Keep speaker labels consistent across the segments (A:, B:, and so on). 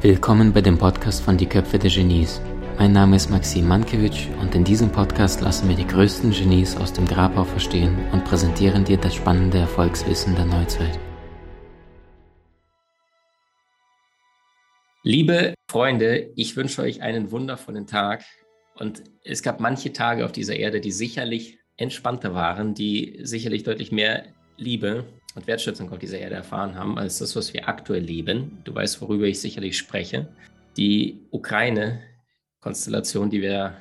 A: Willkommen bei dem Podcast von Die Köpfe der Genies. Mein Name ist Maxim Mankewitsch und in diesem Podcast lassen wir die größten Genies aus dem Grabau verstehen und präsentieren dir das spannende Erfolgswissen der Neuzeit.
B: Liebe Freunde, ich wünsche euch einen wundervollen Tag. Und es gab manche Tage auf dieser Erde, die sicherlich entspannter waren, die sicherlich deutlich mehr Liebe und Wertschätzung auf dieser Erde erfahren haben, als das, was wir aktuell leben. Du weißt, worüber ich sicherlich spreche. Die Ukraine-Konstellation, die wir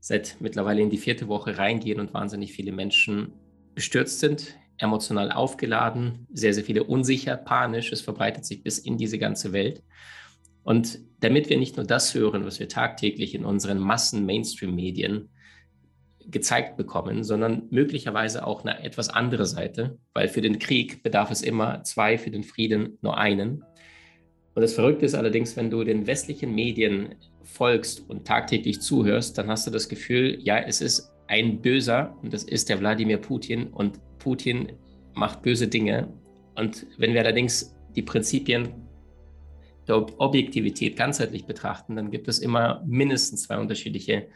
B: seit mittlerweile in die vierte Woche reingehen und wahnsinnig viele Menschen bestürzt sind, emotional aufgeladen, sehr, sehr viele unsicher, panisch. Es verbreitet sich bis in diese ganze Welt. Und damit wir nicht nur das hören, was wir tagtäglich in unseren Massen-Mainstream-Medien gezeigt bekommen, sondern möglicherweise auch eine etwas andere Seite, weil für den Krieg bedarf es immer zwei, für den Frieden nur einen. Und das Verrückte ist allerdings, wenn du den westlichen Medien folgst und tagtäglich zuhörst, dann hast du das Gefühl, ja, es ist ein Böser und das ist der Wladimir Putin und Putin macht böse Dinge. Und wenn wir allerdings die Prinzipien der Objektivität ganzheitlich betrachten, dann gibt es immer mindestens zwei unterschiedliche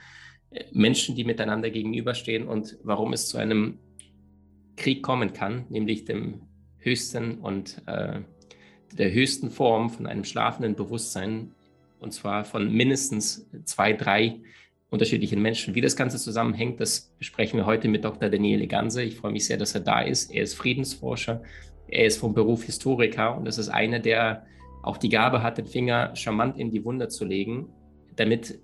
B: Menschen, die miteinander gegenüberstehen und warum es zu einem Krieg kommen kann, nämlich dem höchsten und äh, der höchsten Form von einem schlafenden Bewusstsein, und zwar von mindestens zwei, drei unterschiedlichen Menschen. Wie das Ganze zusammenhängt, das besprechen wir heute mit Dr. Daniele Ganse. Ich freue mich sehr, dass er da ist. Er ist Friedensforscher, er ist vom Beruf Historiker und das ist einer, der auch die Gabe hat, den Finger charmant in die Wunder zu legen, damit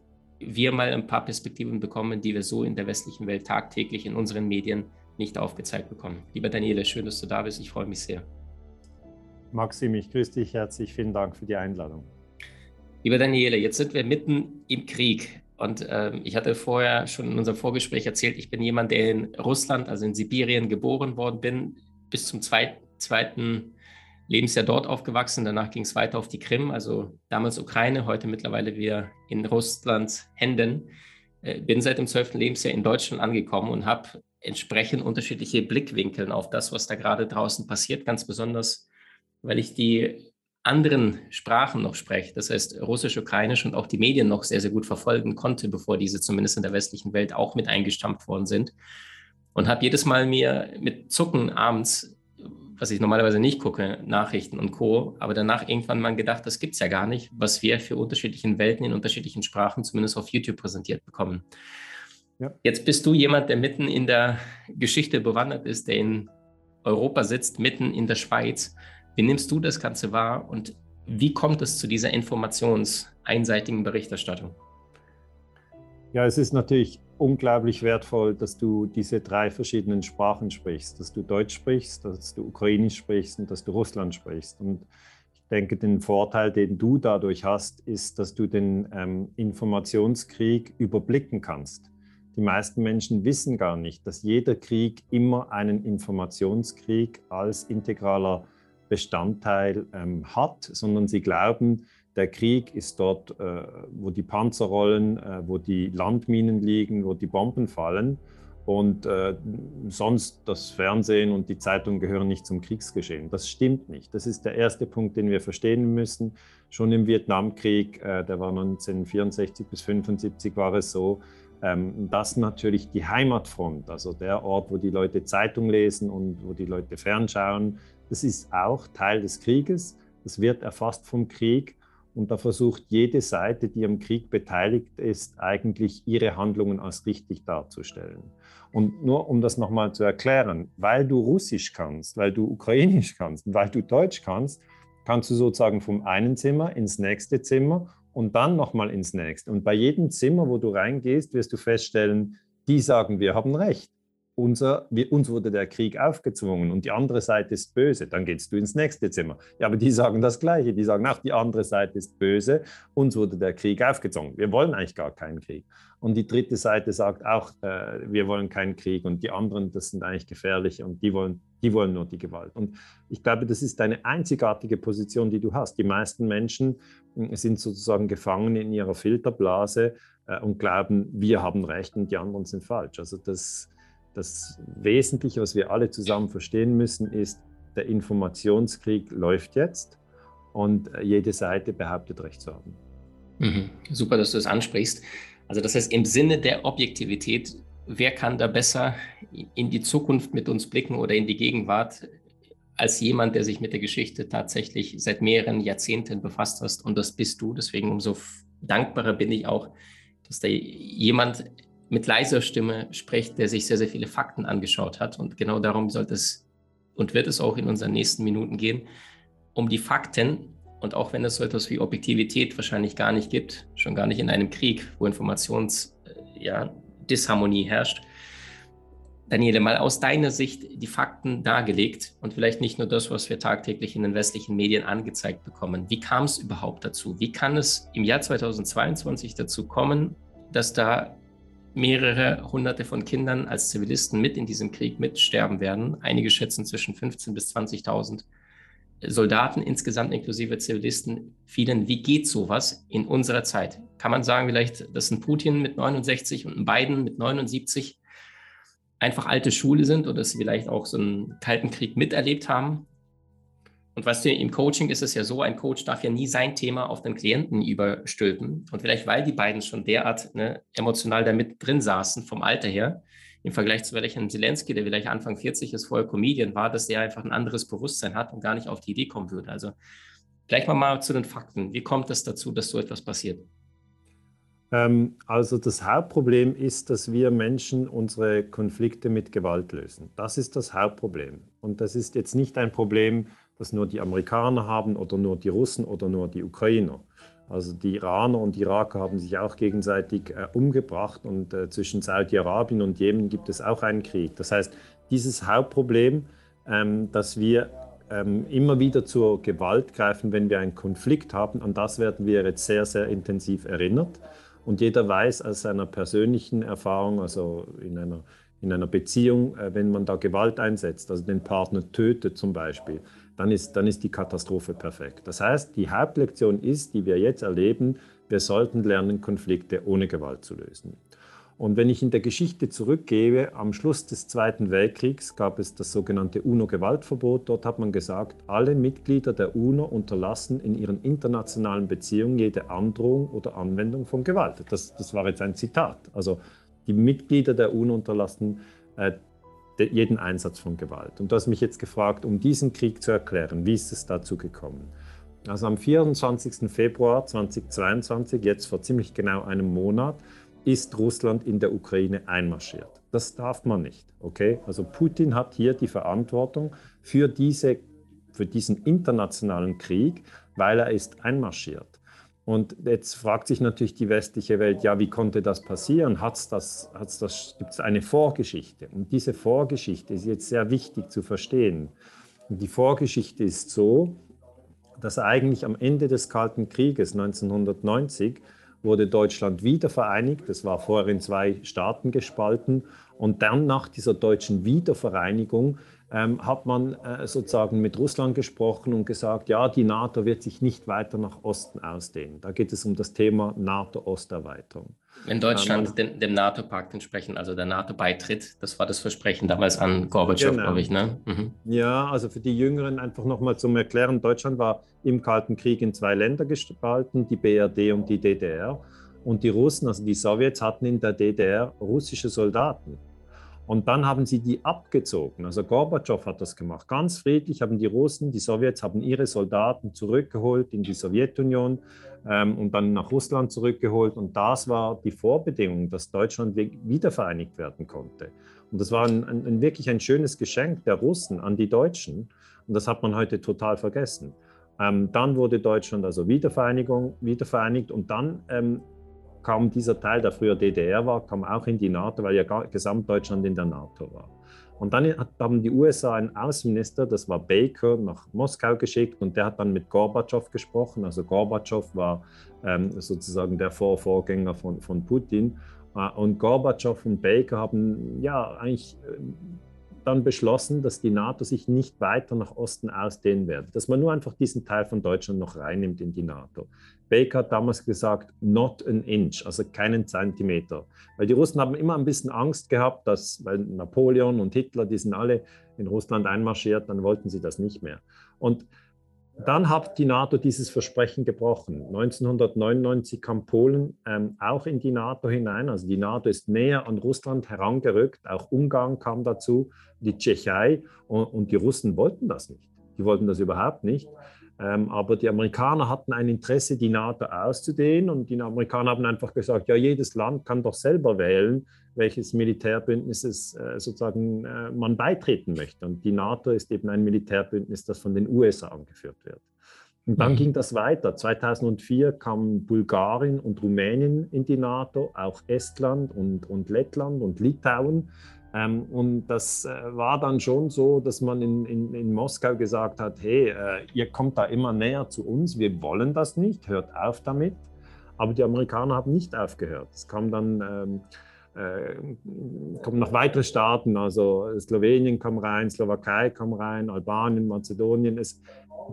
B: wir mal ein paar Perspektiven bekommen, die wir so in der westlichen Welt tagtäglich in unseren Medien nicht aufgezeigt bekommen. Lieber Daniele, schön, dass du da bist. Ich freue mich sehr.
C: Maxim, ich grüße dich herzlich. Vielen Dank für die Einladung.
B: Lieber Daniele, jetzt sind wir mitten im Krieg. Und äh, ich hatte vorher schon in unserem Vorgespräch erzählt, ich bin jemand, der in Russland, also in Sibirien, geboren worden bin, bis zum zweit, zweiten Lebensjahr dort aufgewachsen. Danach ging es weiter auf die Krim, also damals Ukraine, heute mittlerweile wieder in Russlands Händen. Äh, bin seit dem zwölften Lebensjahr in Deutschland angekommen und habe entsprechend unterschiedliche Blickwinkel auf das, was da gerade draußen passiert, ganz besonders, weil ich die anderen Sprachen noch spreche, das heißt Russisch, Ukrainisch und auch die Medien noch sehr, sehr gut verfolgen konnte, bevor diese zumindest in der westlichen Welt auch mit eingestampft worden sind. Und habe jedes Mal mir mit Zucken abends was ich normalerweise nicht gucke, Nachrichten und Co. Aber danach irgendwann mal gedacht, das gibt es ja gar nicht, was wir für unterschiedliche Welten in unterschiedlichen Sprachen zumindest auf YouTube präsentiert bekommen. Ja. Jetzt bist du jemand, der mitten in der Geschichte bewandert ist, der in Europa sitzt, mitten in der Schweiz. Wie nimmst du das Ganze wahr und wie kommt es zu dieser informationseinseitigen Berichterstattung?
C: Ja, es ist natürlich unglaublich wertvoll, dass du diese drei verschiedenen Sprachen sprichst, dass du Deutsch sprichst, dass du Ukrainisch sprichst und dass du Russland sprichst. Und ich denke, den Vorteil, den du dadurch hast, ist, dass du den ähm, Informationskrieg überblicken kannst. Die meisten Menschen wissen gar nicht, dass jeder Krieg immer einen Informationskrieg als integraler Bestandteil ähm, hat, sondern sie glauben, der Krieg ist dort, äh, wo die Panzer rollen, äh, wo die Landminen liegen, wo die Bomben fallen. Und äh, sonst das Fernsehen und die Zeitung gehören nicht zum Kriegsgeschehen. Das stimmt nicht. Das ist der erste Punkt, den wir verstehen müssen. Schon im Vietnamkrieg, der war 1964 bis 1975, war es so, ähm, dass natürlich die Heimatfront, also der Ort, wo die Leute Zeitung lesen und wo die Leute fernschauen, das ist auch Teil des Krieges. Das wird erfasst vom Krieg. Und da versucht jede Seite, die am Krieg beteiligt ist, eigentlich ihre Handlungen als richtig darzustellen. Und nur um das nochmal zu erklären, weil du Russisch kannst, weil du Ukrainisch kannst, weil du Deutsch kannst, kannst du sozusagen vom einen Zimmer ins nächste Zimmer und dann nochmal ins nächste. Und bei jedem Zimmer, wo du reingehst, wirst du feststellen, die sagen, wir haben recht unser, wir, uns wurde der Krieg aufgezwungen und die andere Seite ist böse, dann gehst du ins nächste Zimmer. Ja, aber die sagen das Gleiche. Die sagen, ach, die andere Seite ist böse, uns wurde der Krieg aufgezwungen. Wir wollen eigentlich gar keinen Krieg. Und die dritte Seite sagt auch, äh, wir wollen keinen Krieg und die anderen, das sind eigentlich gefährliche und die wollen, die wollen nur die Gewalt. Und ich glaube, das ist eine einzigartige Position, die du hast. Die meisten Menschen hm, sind sozusagen gefangen in ihrer Filterblase äh, und glauben, wir haben recht und die anderen sind falsch. Also das das Wesentliche, was wir alle zusammen verstehen müssen, ist, der Informationskrieg läuft jetzt und jede Seite behauptet Recht zu haben.
B: Mhm. Super, dass du das ansprichst. Also das heißt, im Sinne der Objektivität, wer kann da besser in die Zukunft mit uns blicken oder in die Gegenwart als jemand, der sich mit der Geschichte tatsächlich seit mehreren Jahrzehnten befasst hast und das bist du. Deswegen umso dankbarer bin ich auch, dass da jemand mit leiser Stimme spricht, der sich sehr, sehr viele Fakten angeschaut hat. Und genau darum sollte es und wird es auch in unseren nächsten Minuten gehen, um die Fakten und auch wenn es so etwas wie Objektivität wahrscheinlich gar nicht gibt, schon gar nicht in einem Krieg, wo Informationsdisharmonie äh, ja, herrscht. Daniele, mal aus deiner Sicht die Fakten dargelegt und vielleicht nicht nur das, was wir tagtäglich in den westlichen Medien angezeigt bekommen. Wie kam es überhaupt dazu? Wie kann es im Jahr 2022 dazu kommen, dass da mehrere hunderte von Kindern als Zivilisten mit in diesem Krieg mitsterben werden? Einige schätzen zwischen 15.000 bis 20.000 Soldaten insgesamt inklusive Zivilisten fielen. Wie geht sowas in unserer Zeit? Kann man sagen, vielleicht, dass ein Putin mit 69 und ein Biden mit 79 einfach alte Schule sind oder dass sie vielleicht auch so einen Kalten Krieg miterlebt haben? Und weißt du, im Coaching ist es ja so, ein Coach darf ja nie sein Thema auf den Klienten überstülpen. Und vielleicht, weil die beiden schon derart ne, emotional da mit drin saßen, vom Alter her, im Vergleich zu welchen Zelensky, der vielleicht Anfang 40 ist, vorher Comedian war, dass der einfach ein anderes Bewusstsein hat und gar nicht auf die Idee kommen würde. Also gleich mal, mal zu den Fakten. Wie kommt es dazu, dass so etwas passiert?
C: Ähm, also das Hauptproblem ist, dass wir Menschen unsere Konflikte mit Gewalt lösen. Das ist das Hauptproblem. Und das ist jetzt nicht ein Problem, das nur die Amerikaner haben oder nur die Russen oder nur die Ukrainer. Also die Iraner und Iraker haben sich auch gegenseitig äh, umgebracht und äh, zwischen Saudi-Arabien und Jemen gibt es auch einen Krieg. Das heißt, dieses Hauptproblem, ähm, dass wir ähm, immer wieder zur Gewalt greifen, wenn wir einen Konflikt haben, an das werden wir jetzt sehr, sehr intensiv erinnert. Und jeder weiß aus seiner persönlichen Erfahrung, also in einer, in einer Beziehung, äh, wenn man da Gewalt einsetzt, also den Partner tötet zum Beispiel, dann ist, dann ist die Katastrophe perfekt. Das heißt, die Hauptlektion ist, die wir jetzt erleben, wir sollten lernen, Konflikte ohne Gewalt zu lösen. Und wenn ich in der Geschichte zurückgehe, am Schluss des Zweiten Weltkriegs gab es das sogenannte UNO-Gewaltverbot. Dort hat man gesagt, alle Mitglieder der UNO unterlassen in ihren internationalen Beziehungen jede Androhung oder Anwendung von Gewalt. Das, das war jetzt ein Zitat. Also die Mitglieder der UNO unterlassen äh, jeden Einsatz von Gewalt. Und du hast mich jetzt gefragt, um diesen Krieg zu erklären, wie ist es dazu gekommen? Also am 24. Februar 2022, jetzt vor ziemlich genau einem Monat, ist Russland in der Ukraine einmarschiert. Das darf man nicht, okay? Also Putin hat hier die Verantwortung für, diese, für diesen internationalen Krieg, weil er ist einmarschiert. Und jetzt fragt sich natürlich die westliche Welt, ja, wie konnte das passieren? Hat's das, hat's das, Gibt es eine Vorgeschichte? Und diese Vorgeschichte ist jetzt sehr wichtig zu verstehen. Und die Vorgeschichte ist so, dass eigentlich am Ende des Kalten Krieges 1990 wurde Deutschland wieder vereinigt. Es war vorher in zwei Staaten gespalten. Und dann nach dieser deutschen Wiedervereinigung ähm, hat man äh, sozusagen mit Russland gesprochen und gesagt, ja, die NATO wird sich nicht weiter nach Osten ausdehnen. Da geht es um das Thema NATO-Osterweiterung.
B: Wenn Deutschland ähm, dem, dem NATO-Pakt entsprechend, also der NATO beitritt, das war das Versprechen damals an Gorbatschow, genau. glaube ich. Ne?
C: Mhm. Ja, also für die Jüngeren einfach nochmal zum Erklären, Deutschland war im Kalten Krieg in zwei Länder gespalten, die BRD und die DDR. Und die Russen, also die Sowjets, hatten in der DDR russische Soldaten. Und dann haben sie die abgezogen. Also Gorbatschow hat das gemacht. Ganz friedlich haben die Russen, die Sowjets haben ihre Soldaten zurückgeholt in die Sowjetunion ähm, und dann nach Russland zurückgeholt. Und das war die Vorbedingung, dass Deutschland wiedervereinigt werden konnte. Und das war ein, ein, ein wirklich ein schönes Geschenk der Russen an die Deutschen. Und das hat man heute total vergessen. Ähm, dann wurde Deutschland also Wiedervereinigung, wiedervereinigt und dann ähm, kam dieser Teil, der früher DDR war, kam auch in die NATO, weil ja Gesamtdeutschland in der NATO war. Und dann haben die USA einen Außenminister, das war Baker, nach Moskau geschickt und der hat dann mit Gorbatschow gesprochen. Also Gorbatschow war ähm, sozusagen der Vor Vorgänger von, von Putin. Äh, und Gorbatschow und Baker haben ja eigentlich äh, dann beschlossen, dass die NATO sich nicht weiter nach Osten ausdehnen werde, dass man nur einfach diesen Teil von Deutschland noch reinnimmt in die NATO. Baker hat damals gesagt, not an inch, also keinen Zentimeter. Weil die Russen haben immer ein bisschen Angst gehabt, dass, weil Napoleon und Hitler, die sind alle in Russland einmarschiert, dann wollten sie das nicht mehr. Und dann hat die NATO dieses Versprechen gebrochen. 1999 kam Polen ähm, auch in die NATO hinein. Also die NATO ist näher an Russland herangerückt. Auch Ungarn kam dazu, die Tschechei. Und, und die Russen wollten das nicht. Die wollten das überhaupt nicht. Ähm, aber die Amerikaner hatten ein Interesse, die NATO auszudehnen. Und die Amerikaner haben einfach gesagt, ja, jedes Land kann doch selber wählen, welches Militärbündnisses äh, sozusagen äh, man beitreten möchte. Und die NATO ist eben ein Militärbündnis, das von den USA angeführt wird. Und dann mhm. ging das weiter. 2004 kamen Bulgarien und Rumänien in die NATO, auch Estland und, und Lettland und Litauen. Ähm, und das äh, war dann schon so, dass man in, in, in Moskau gesagt hat, hey, äh, ihr kommt da immer näher zu uns, wir wollen das nicht, hört auf damit. Aber die Amerikaner haben nicht aufgehört. Es kam dann... Ähm, äh, kommen noch weitere Staaten, also Slowenien kam rein, Slowakei kam rein, Albanien, Mazedonien. Es,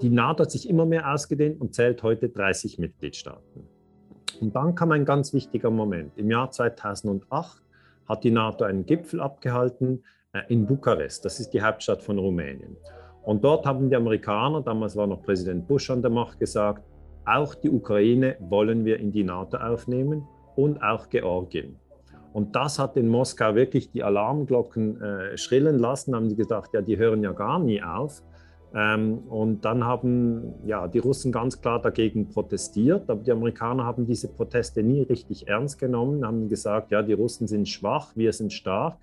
C: die NATO hat sich immer mehr ausgedehnt und zählt heute 30 Mitgliedstaaten. Und dann kam ein ganz wichtiger Moment. Im Jahr 2008 hat die NATO einen Gipfel abgehalten äh, in Bukarest. Das ist die Hauptstadt von Rumänien. Und dort haben die Amerikaner, damals war noch Präsident Bush an der Macht, gesagt, auch die Ukraine wollen wir in die NATO aufnehmen und auch Georgien. Und das hat in Moskau wirklich die Alarmglocken äh, schrillen lassen. Haben sie gedacht, ja, die hören ja gar nie auf. Ähm, und dann haben ja, die Russen ganz klar dagegen protestiert, aber die Amerikaner haben diese Proteste nie richtig ernst genommen, haben gesagt, ja, die Russen sind schwach, wir sind stark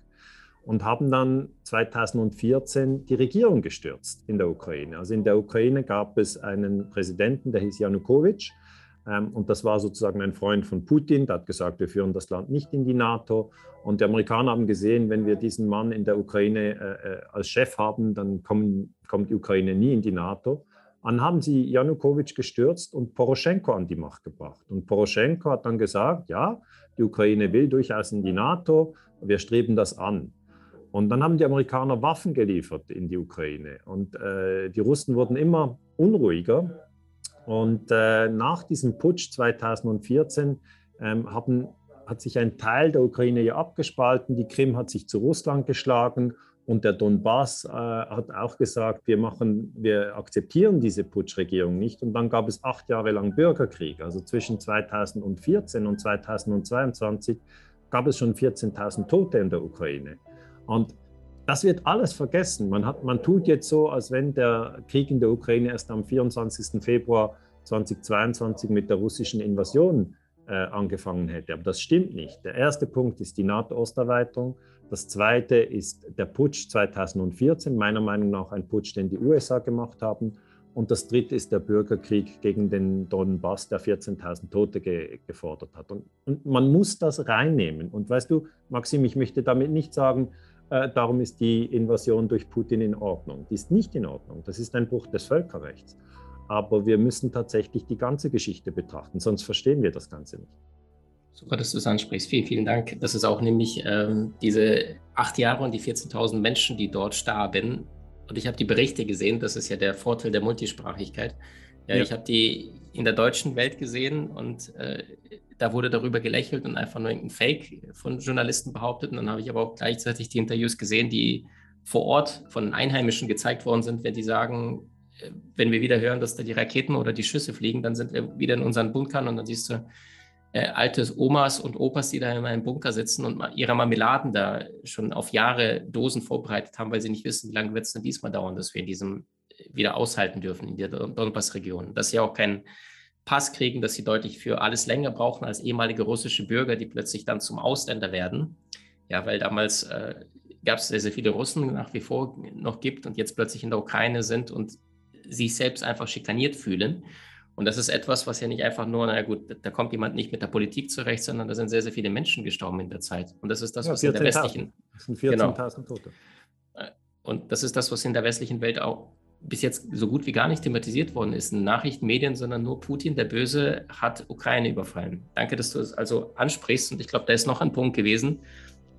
C: und haben dann 2014 die Regierung gestürzt in der Ukraine. Also in der Ukraine gab es einen Präsidenten, der hieß Janukowitsch, und das war sozusagen ein Freund von Putin, der hat gesagt, wir führen das Land nicht in die NATO. Und die Amerikaner haben gesehen, wenn wir diesen Mann in der Ukraine äh, äh als Chef haben, dann kommen, kommt die Ukraine nie in die NATO. Dann haben sie Janukowitsch gestürzt und Poroschenko an die Macht gebracht. Und Poroschenko hat dann gesagt, ja, die Ukraine will durchaus in die NATO, wir streben das an. Und dann haben die Amerikaner Waffen geliefert in die Ukraine. Und äh, die Russen wurden immer unruhiger und äh, nach diesem Putsch 2014 ähm, haben, hat sich ein Teil der Ukraine ja abgespalten. Die Krim hat sich zu Russland geschlagen und der Donbass äh, hat auch gesagt, wir, machen, wir akzeptieren diese Putschregierung nicht. Und dann gab es acht Jahre lang Bürgerkrieg. Also zwischen 2014 und 2022 gab es schon 14.000 Tote in der Ukraine. Und das wird alles vergessen. Man, hat, man tut jetzt so, als wenn der Krieg in der Ukraine erst am 24. Februar 2022 mit der russischen Invasion äh, angefangen hätte. Aber das stimmt nicht. Der erste Punkt ist die NATO-Osterweiterung. Das zweite ist der Putsch 2014, meiner Meinung nach ein Putsch, den die USA gemacht haben. Und das dritte ist der Bürgerkrieg gegen den Donbass, der 14.000 Tote ge gefordert hat. Und, und, man muss das reinnehmen. Und weißt du, Maxim, ich möchte damit nicht sagen, äh, darum ist die Invasion durch Putin in Ordnung. Die ist nicht in Ordnung. Das ist ein Bruch des Völkerrechts. Aber wir müssen tatsächlich die ganze Geschichte betrachten, sonst verstehen wir das Ganze nicht.
B: Super, dass du es ansprichst. Vielen, vielen Dank. Das ist auch nämlich ähm, diese acht Jahre und die 14.000 Menschen, die dort starben. Und ich habe die Berichte gesehen. Das ist ja der Vorteil der Multisprachigkeit. Ja, ja. ich habe die in der deutschen Welt gesehen und äh, da wurde darüber gelächelt und einfach nur irgendein Fake von Journalisten behauptet. Und dann habe ich aber auch gleichzeitig die Interviews gesehen, die vor Ort von Einheimischen gezeigt worden sind, wenn die sagen, äh, wenn wir wieder hören, dass da die Raketen oder die Schüsse fliegen, dann sind wir wieder in unseren Bunkern und dann siehst du äh, alte Omas und Opas, die da in einem Bunker sitzen und ihre Marmeladen da schon auf Jahre Dosen vorbereitet haben, weil sie nicht wissen, wie lange wird es denn diesmal dauern, dass wir in diesem wieder aushalten dürfen in der Donbass-Region. Dass sie auch keinen Pass kriegen, dass sie deutlich für alles länger brauchen als ehemalige russische Bürger, die plötzlich dann zum Ausländer werden. Ja, weil damals äh, gab es sehr, sehr viele Russen nach wie vor noch gibt und jetzt plötzlich in der Ukraine sind und sich selbst einfach schikaniert fühlen. Und das ist etwas, was ja nicht einfach nur, naja gut, da kommt jemand nicht mit der Politik zurecht, sondern da sind sehr, sehr viele Menschen gestorben in der Zeit. Und das ist das, ja, was in der westlichen. Das sind 14.000 genau. Tote. Äh, und das ist das, was in der westlichen Welt auch bis jetzt so gut wie gar nicht thematisiert worden ist. In Nachrichtenmedien, sondern nur Putin, der Böse, hat Ukraine überfallen. Danke, dass du es also ansprichst. Und ich glaube, da ist noch ein Punkt gewesen,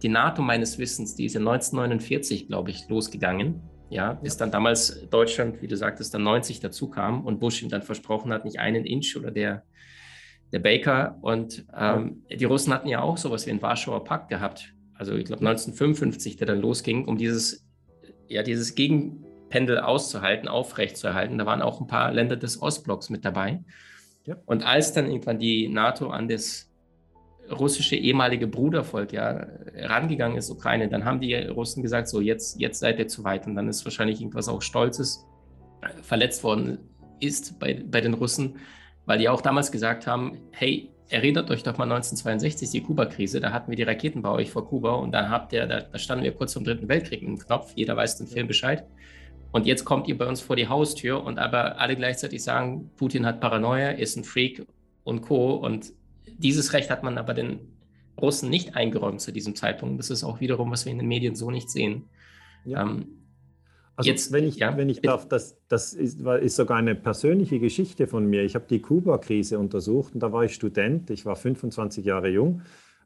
B: die NATO meines Wissens, die ist ja 1949, glaube ich, losgegangen. Ja, bis dann damals Deutschland, wie du sagtest, dann 90 dazu kam und Bush ihm dann versprochen hat, nicht einen Inch oder der, der Baker. Und ähm, die Russen hatten ja auch sowas wie den Warschauer Pakt gehabt. Also ich glaube 1955, der dann losging, um dieses, ja, dieses Gegenpendel auszuhalten, aufrechtzuerhalten. Da waren auch ein paar Länder des Ostblocks mit dabei. Ja. Und als dann irgendwann die NATO an das russische ehemalige Brudervolk ja rangegangen ist, Ukraine, dann haben die Russen gesagt, so jetzt, jetzt seid ihr zu weit. Und dann ist wahrscheinlich irgendwas auch Stolzes äh, verletzt worden ist bei, bei den Russen, weil die auch damals gesagt haben, hey, erinnert euch doch mal 1962, die Kuba-Krise, da hatten wir die Raketen bei euch vor Kuba und dann habt ihr, da, da standen wir kurz vom Dritten Weltkrieg mit dem Knopf, jeder weiß den Film Bescheid. Und jetzt kommt ihr bei uns vor die Haustür und aber alle gleichzeitig sagen, Putin hat Paranoia, ist ein Freak und Co. Und dieses Recht hat man aber den Russen nicht eingeräumt zu diesem Zeitpunkt. Das ist auch wiederum, was wir in den Medien so nicht sehen.
C: Ja. Ähm, also jetzt, wenn ich, ja, wenn ich darf, das, das ist, ist, sogar eine persönliche Geschichte von mir. Ich habe die Kuba-Krise untersucht und da war ich Student, ich war 25 Jahre jung,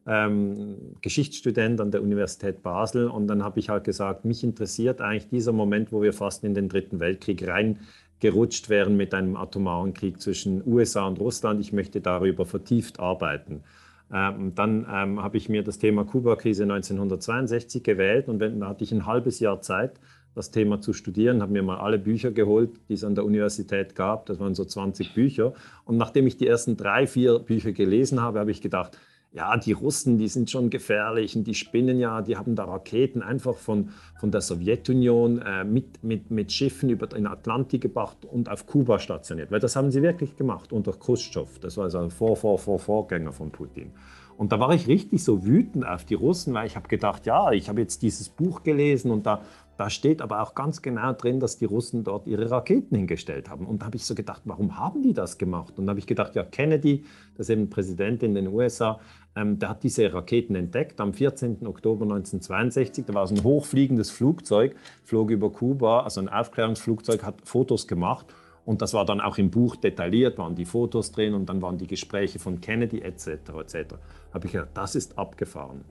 C: ähm, Geschichtsstudent an der Universität Basel und dann habe ich halt gesagt, mich interessiert eigentlich dieser Moment, wo wir fast in den Dritten Weltkrieg rein gerutscht wären mit einem atomaren Krieg zwischen USA und Russland. Ich möchte darüber vertieft arbeiten. Ähm, dann ähm, habe ich mir das Thema Kuba-Krise 1962 gewählt und dann hatte ich ein halbes Jahr Zeit, das Thema zu studieren, habe mir mal alle Bücher geholt, die es an der Universität gab. Das waren so 20 Bücher. Und nachdem ich die ersten drei, vier Bücher gelesen habe, habe ich gedacht, ja, die Russen, die sind schon gefährlich und die spinnen ja, die haben da Raketen einfach von, von der Sowjetunion äh, mit, mit, mit Schiffen über den Atlantik gebracht und auf Kuba stationiert. Weil das haben sie wirklich gemacht unter Khrushchev. Das war also ein Vor, Vor, Vor, Vorgänger von Putin. Und da war ich richtig so wütend auf die Russen, weil ich habe gedacht, ja, ich habe jetzt dieses Buch gelesen und da, da steht aber auch ganz genau drin, dass die Russen dort ihre Raketen hingestellt haben. Und da habe ich so gedacht, warum haben die das gemacht? Und da habe ich gedacht, ja, Kennedy, das ist eben Präsident in den USA, ähm, der hat diese Raketen entdeckt am 14. Oktober 1962. Da war es ein hochfliegendes Flugzeug, flog über Kuba, also ein Aufklärungsflugzeug, hat Fotos gemacht. Und das war dann auch im Buch detailliert, waren die Fotos drin und dann waren die Gespräche von Kennedy etc. etc. Habe ich gedacht, das ist abgefahren.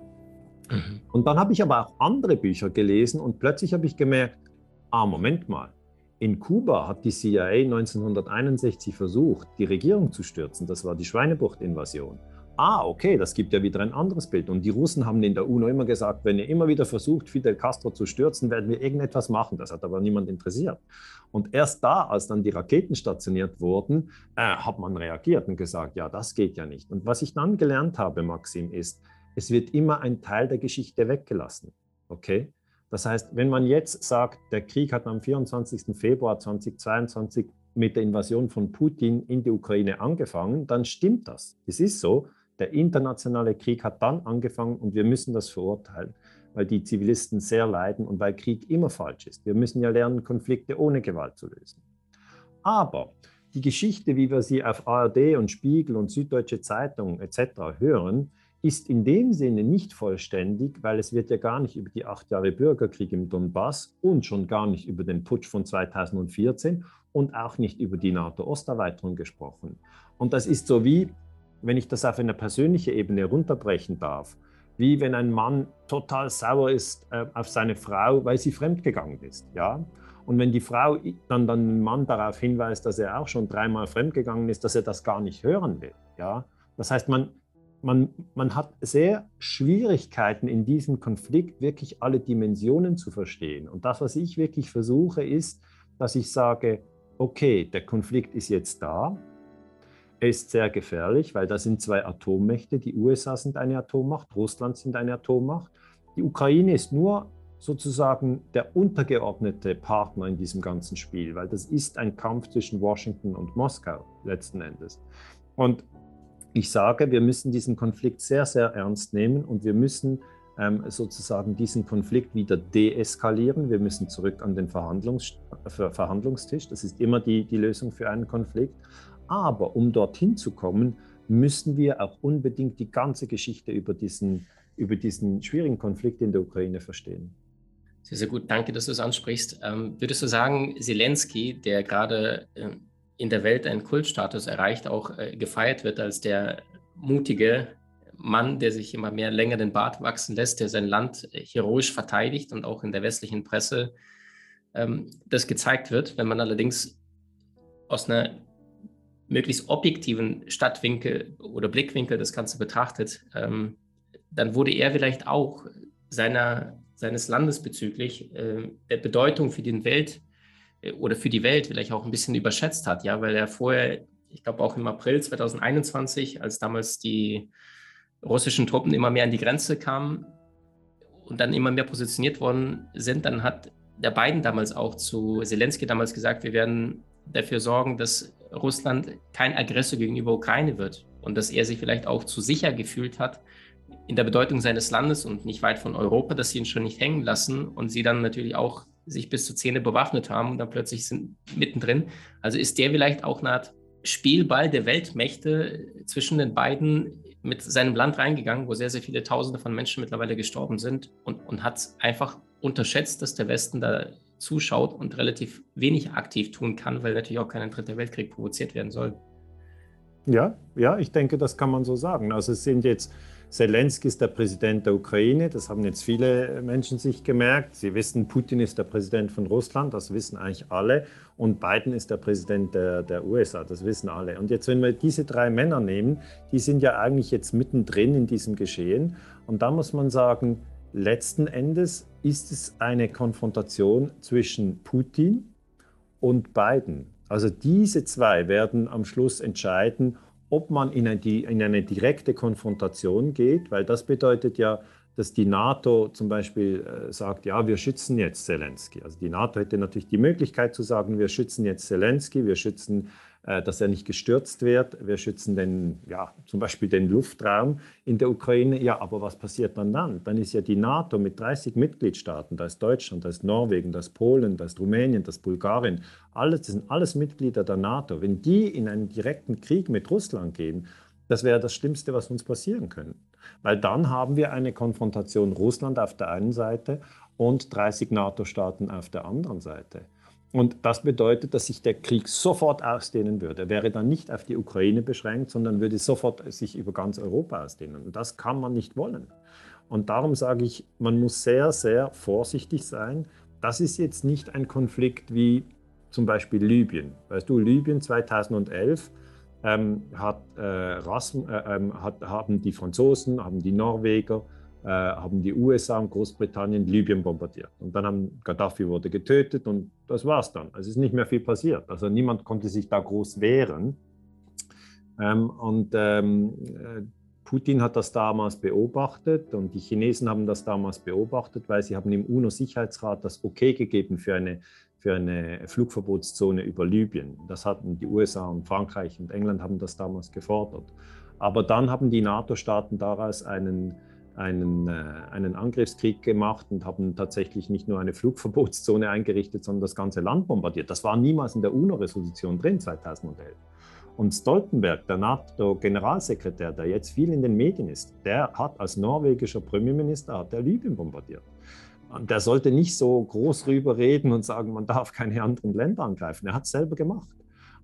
C: Mhm. Und dann habe ich aber auch andere Bücher gelesen und plötzlich habe ich gemerkt, ah, Moment mal, in Kuba hat die CIA 1961 versucht, die Regierung zu stürzen. Das war die Schweinebucht-Invasion ah, okay, das gibt ja wieder ein anderes Bild. Und die Russen haben in der UNO immer gesagt, wenn ihr immer wieder versucht, Fidel Castro zu stürzen, werden wir irgendetwas machen. Das hat aber niemand interessiert. Und erst da, als dann die Raketen stationiert wurden, äh, hat man reagiert und gesagt, ja, das geht ja nicht. Und was ich dann gelernt habe, Maxim, ist, es wird immer ein Teil der Geschichte weggelassen. Okay? Das heißt, wenn man jetzt sagt, der Krieg hat am 24. Februar 2022 mit der Invasion von Putin in die Ukraine angefangen, dann stimmt das. Es ist so, der internationale Krieg hat dann angefangen und wir müssen das verurteilen, weil die Zivilisten sehr leiden und weil Krieg immer falsch ist. Wir müssen ja lernen, Konflikte ohne Gewalt zu lösen. Aber die Geschichte, wie wir sie auf ARD und Spiegel und Süddeutsche Zeitung etc. hören, ist in dem Sinne nicht vollständig, weil es wird ja gar nicht über die acht Jahre Bürgerkrieg im Donbass und schon gar nicht über den Putsch von 2014 und auch nicht über die NATO-Osterweiterung gesprochen. Und das ist so wie, wenn ich das auf eine persönliche Ebene runterbrechen darf, wie wenn ein Mann total sauer ist äh, auf seine Frau, weil sie fremdgegangen ist, ja. Und wenn die Frau dann, dann den Mann darauf hinweist, dass er auch schon dreimal fremdgegangen ist, dass er das gar nicht hören will, ja. Das heißt, man, man, man hat sehr Schwierigkeiten in diesem Konflikt, wirklich alle Dimensionen zu verstehen. Und das, was ich wirklich versuche, ist, dass ich sage, okay, der Konflikt ist jetzt da, ist sehr gefährlich, weil da sind zwei Atommächte. Die USA sind eine Atommacht, Russland sind eine Atommacht. Die Ukraine ist nur sozusagen der untergeordnete Partner in diesem ganzen Spiel, weil das ist ein Kampf zwischen Washington und Moskau letzten Endes. Und ich sage, wir müssen diesen Konflikt sehr, sehr ernst nehmen und wir müssen ähm, sozusagen diesen Konflikt wieder deeskalieren. Wir müssen zurück an den Verhandlungs Verhandlungstisch. Das ist immer die, die Lösung für einen Konflikt. Aber um dorthin zu kommen, müssen wir auch unbedingt die ganze Geschichte über diesen, über diesen schwierigen Konflikt in der Ukraine verstehen.
B: Sehr, sehr gut. Danke, dass du es ansprichst. Ähm, würdest du sagen, Zelensky, der gerade äh, in der Welt einen Kultstatus erreicht, auch äh, gefeiert wird als der mutige Mann, der sich immer mehr länger den Bart wachsen lässt, der sein Land heroisch verteidigt und auch in der westlichen Presse ähm, das gezeigt wird. Wenn man allerdings aus einer möglichst objektiven Stadtwinkel oder Blickwinkel das Ganze betrachtet, ähm, dann wurde er vielleicht auch seiner, seines Landes bezüglich äh, der Bedeutung für die Welt äh, oder für die Welt vielleicht auch ein bisschen überschätzt hat, ja, weil er vorher, ich glaube auch im April 2021, als damals die russischen Truppen immer mehr an die Grenze kamen und dann immer mehr positioniert worden sind, dann hat der Biden damals auch zu Zelensky damals gesagt, wir werden dafür sorgen, dass Russland kein Aggressor gegenüber Ukraine wird und dass er sich vielleicht auch zu sicher gefühlt hat in der Bedeutung seines Landes und nicht weit von Europa, dass sie ihn schon nicht hängen lassen und sie dann natürlich auch sich bis zur Zähne bewaffnet haben und dann plötzlich sind mittendrin. Also ist der vielleicht auch eine Art Spielball der Weltmächte zwischen den beiden mit seinem Land reingegangen, wo sehr, sehr viele Tausende von Menschen mittlerweile gestorben sind und, und hat einfach unterschätzt, dass der Westen da zuschaut und relativ wenig aktiv tun kann, weil natürlich auch kein dritter Weltkrieg provoziert werden soll.
C: Ja, ja, ich denke, das kann man so sagen. Also es sind jetzt Zelensky ist der Präsident der Ukraine, das haben jetzt viele Menschen sich gemerkt. Sie wissen, Putin ist der Präsident von Russland, das wissen eigentlich alle. Und Biden ist der Präsident der, der USA, das wissen alle. Und jetzt, wenn wir diese drei Männer nehmen, die sind ja eigentlich jetzt mittendrin in diesem Geschehen. Und da muss man sagen, letzten Endes ist es eine Konfrontation zwischen Putin und Biden. Also diese zwei werden am Schluss entscheiden, ob man in eine, in eine direkte Konfrontation geht, weil das bedeutet ja, dass die NATO zum Beispiel äh, sagt, ja, wir schützen jetzt Zelensky. Also die NATO hätte natürlich die Möglichkeit zu sagen, wir schützen jetzt Zelensky, wir schützen äh, dass er nicht gestürzt wird. Wir schützen den, ja, zum Beispiel den Luftraum in der Ukraine. Ja, aber was passiert dann dann? Dann ist ja die NATO mit 30 Mitgliedstaaten, da ist Deutschland, da ist Norwegen, da ist Polen, da ist Rumänien, da ist Bulgarien, alles, das sind alles Mitglieder der NATO. Wenn die in einen direkten Krieg mit Russland gehen, das wäre das Schlimmste, was uns passieren könnte. Weil dann haben wir eine Konfrontation Russland auf der einen Seite und 30 NATO-Staaten auf der anderen Seite. Und das bedeutet, dass sich der Krieg sofort ausdehnen würde. Er wäre dann nicht auf die Ukraine beschränkt, sondern würde sofort sich über ganz Europa ausdehnen. Und das kann man nicht wollen. Und darum sage ich, man muss sehr, sehr vorsichtig sein. Das ist jetzt nicht ein Konflikt wie zum Beispiel Libyen. Weißt du, Libyen 2011 ähm, hat, äh, Rassen, äh, äh, hat, haben die Franzosen, haben die Norweger, äh, haben die USA und Großbritannien Libyen bombardiert. Und dann haben Gaddafi wurde getötet und das war's dann. Es ist nicht mehr viel passiert. Also niemand konnte sich da groß wehren. Ähm, und ähm, äh, Putin hat das damals beobachtet und die Chinesen haben das damals beobachtet, weil sie haben im UNO-Sicherheitsrat das Okay gegeben für eine, für eine Flugverbotszone über Libyen. Das hatten die USA und Frankreich und England haben das damals gefordert. Aber dann haben die NATO-Staaten daraus einen einen, äh, einen Angriffskrieg gemacht und haben tatsächlich nicht nur eine Flugverbotszone eingerichtet, sondern das ganze Land bombardiert. Das war niemals in der UNO-Resolution drin 2011. Und Stoltenberg, der NATO-Generalsekretär, der jetzt viel in den Medien ist, der hat als norwegischer Premierminister hat der Libyen bombardiert. Der sollte nicht so groß rüber reden und sagen, man darf keine anderen Länder angreifen. Er hat es selber gemacht.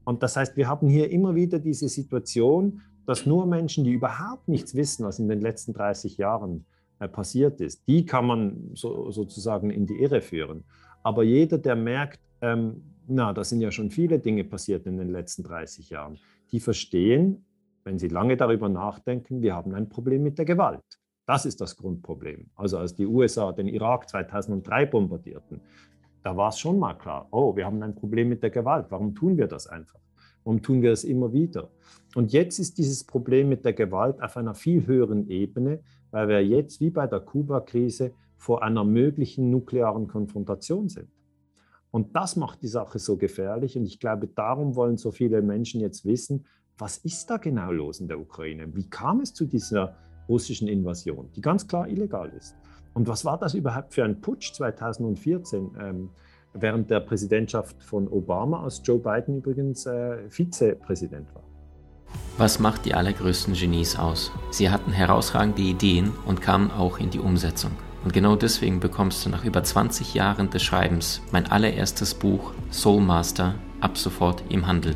C: Und das heißt, wir haben hier immer wieder diese Situation, dass nur Menschen, die überhaupt nichts wissen, was in den letzten 30 Jahren äh, passiert ist, die kann man so, sozusagen in die Irre führen. Aber jeder, der merkt, ähm, na, da sind ja schon viele Dinge passiert in den letzten 30 Jahren, die verstehen, wenn sie lange darüber nachdenken, wir haben ein Problem mit der Gewalt. Das ist das Grundproblem. Also als die USA den Irak 2003 bombardierten, da war es schon mal klar, oh, wir haben ein Problem mit der Gewalt. Warum tun wir das einfach? Warum tun wir das immer wieder? Und jetzt ist dieses Problem mit der Gewalt auf einer viel höheren Ebene, weil wir jetzt wie bei der Kuba-Krise vor einer möglichen nuklearen Konfrontation sind. Und das macht die Sache so gefährlich. Und ich glaube, darum wollen so viele Menschen jetzt wissen, was ist da genau los in der Ukraine? Wie kam es zu dieser russischen Invasion, die ganz klar illegal ist? Und was war das überhaupt für ein Putsch 2014? Ähm, während der Präsidentschaft von Obama, als Joe Biden übrigens äh, Vizepräsident war.
A: Was macht die allergrößten Genies aus? Sie hatten herausragende Ideen und kamen auch in die Umsetzung. Und genau deswegen bekommst du nach über 20 Jahren des Schreibens mein allererstes Buch Soul Master ab sofort im Handel.